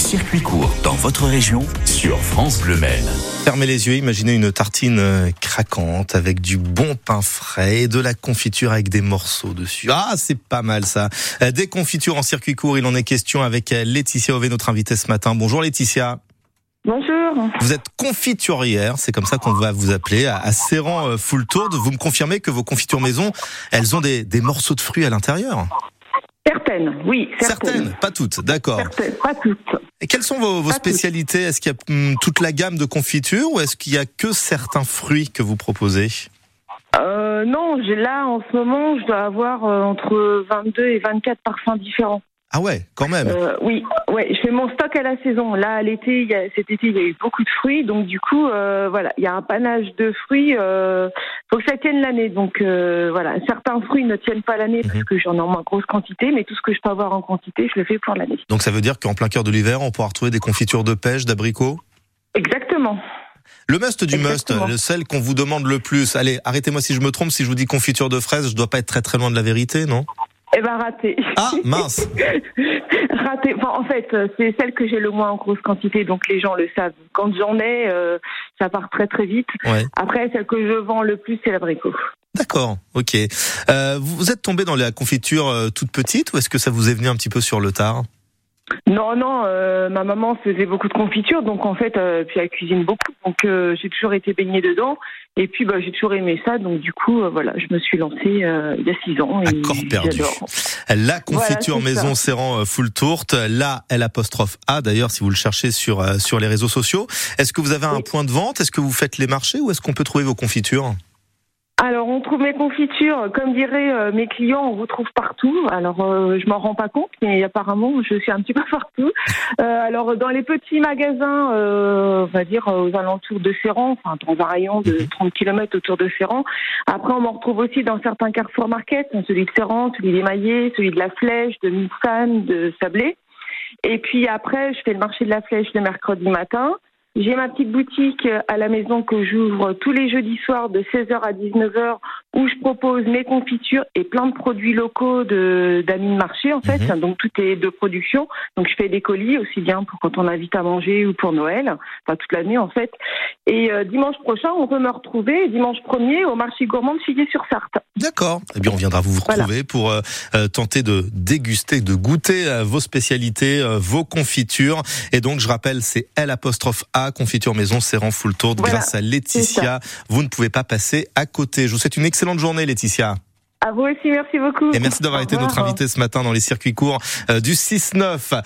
circuits courts dans votre région sur France Bleu Maine. Fermez les yeux, imaginez une tartine euh, craquante avec du bon pain frais et de la confiture avec des morceaux dessus. Ah, c'est pas mal ça. Euh, Des confitures en circuit court, il en est question avec euh, Laetitia Ové, notre invitée ce matin. Bonjour Laetitia. Bonjour. Vous êtes confiturière, c'est comme ça qu'on va vous appeler, à Serran Full Tour. Vous me confirmez que vos confitures maison, elles ont des, des morceaux de fruits à l'intérieur Certaines, oui, certaines. pas toutes, d'accord. Certaines, pas toutes. Et quelles sont vos, spécialités? Est-ce qu'il y a hum, toute la gamme de confitures ou est-ce qu'il y a que certains fruits que vous proposez? Euh, non, j'ai là en ce moment, je dois avoir euh, entre 22 et 24 parfums différents. Ah ouais, quand même. Euh, oui, ouais, je fais mon stock à la saison. Là, à l'été, cet été, il y a eu beaucoup de fruits, donc du coup, euh, voilà, il y a un panache de fruits. Euh, faut que ça tienne l'année. Donc euh, voilà, certains fruits ne tiennent pas l'année parce Mhm. que j'en ai en moins grosse quantité, mais tout ce que je peux avoir en quantité, je le fais pour l'année. Donc ça veut dire qu'en plein cœur de l'hiver, on pourra retrouver des confitures de pêche, d'abricots? Exactement. Le must du must, Exactement. le celle qu'on vous demande le plus. Allez, arrêtez-moi si je me trompe, si je vous dis confiture de fraises, je dois pas être très très loin de la vérité, non? Eh ben raté. Ah, mince Raté. Enfin, en fait, euh, c'est celle que j'ai le moins en grosse quantité, donc les gens le savent. Quand j'en ai, euh, ça part très très vite. Ouais. Après, celle que je vends le plus, c'est l'abricot. D'accord, ok. Euh, vous êtes tombé dans la confiture euh, toute petite ou est-ce que ça vous est venu un petit peu sur le tard? Non, non, euh, ma maman faisait beaucoup de confiture, donc en fait, euh, puis elle cuisine beaucoup, donc euh, j'ai toujours été baignée dedans. Et puis, bah, j'ai toujours aimé ça, donc du coup, voilà, je me suis lancée il y a six ans. Et corps perdu. La confiture Voilà, maison ça. Serrant euh, full tourte, la L apostrophe A d'ailleurs si vous le cherchez sur sur les réseaux sociaux. Est-ce que vous avez un Oui. point de vente? Est-ce que vous faites les marchés ou est-ce qu'on peut trouver vos confitures? On trouve mes confitures, comme diraient euh, mes clients, on vous trouve partout. Alors, euh, je m'en rends pas compte, mais apparemment, je suis un petit peu partout. Euh, alors, dans les petits magasins, on va dire aux alentours de Ferrand, enfin, dans un rayon de Mhm. 30 km autour de Ferrand. Après, on m'en retrouve aussi dans certains Carrefour Market, celui de Ferrand, celui des Maillets, celui de La Flèche, de Missan, de Sablé. Et puis après, je fais le marché de la Flèche le mercredi matin. J'ai ma petite boutique à la maison que j'ouvre tous les jeudis soirs de 16h à 19h où je propose mes confitures et plein de produits locaux de d'amis de marché en fait. Mhm. Donc tout est de production. Donc je fais des colis aussi bien pour quand on invite à manger ou pour Noël, enfin toute l'année en fait. Et euh, dimanche prochain, on peut me retrouver dimanche 1er au marché gourmand de Figuier-sur-Sarthe. D'accord. Eh bien, on viendra vous retrouver pour euh, euh, tenter de déguster, de goûter euh, vos spécialités, euh, vos confitures. Et donc, je rappelle, c'est L apostrophe A, confiture maison, Serrant full tour. Voilà, Grâce à Laetitia, vous ne pouvez pas passer à côté. Je vous souhaite une excellente journée, Laetitia. À vous aussi, merci beaucoup. Et merci d'avoir été notre invité ce matin dans les circuits courts euh, du 6-9.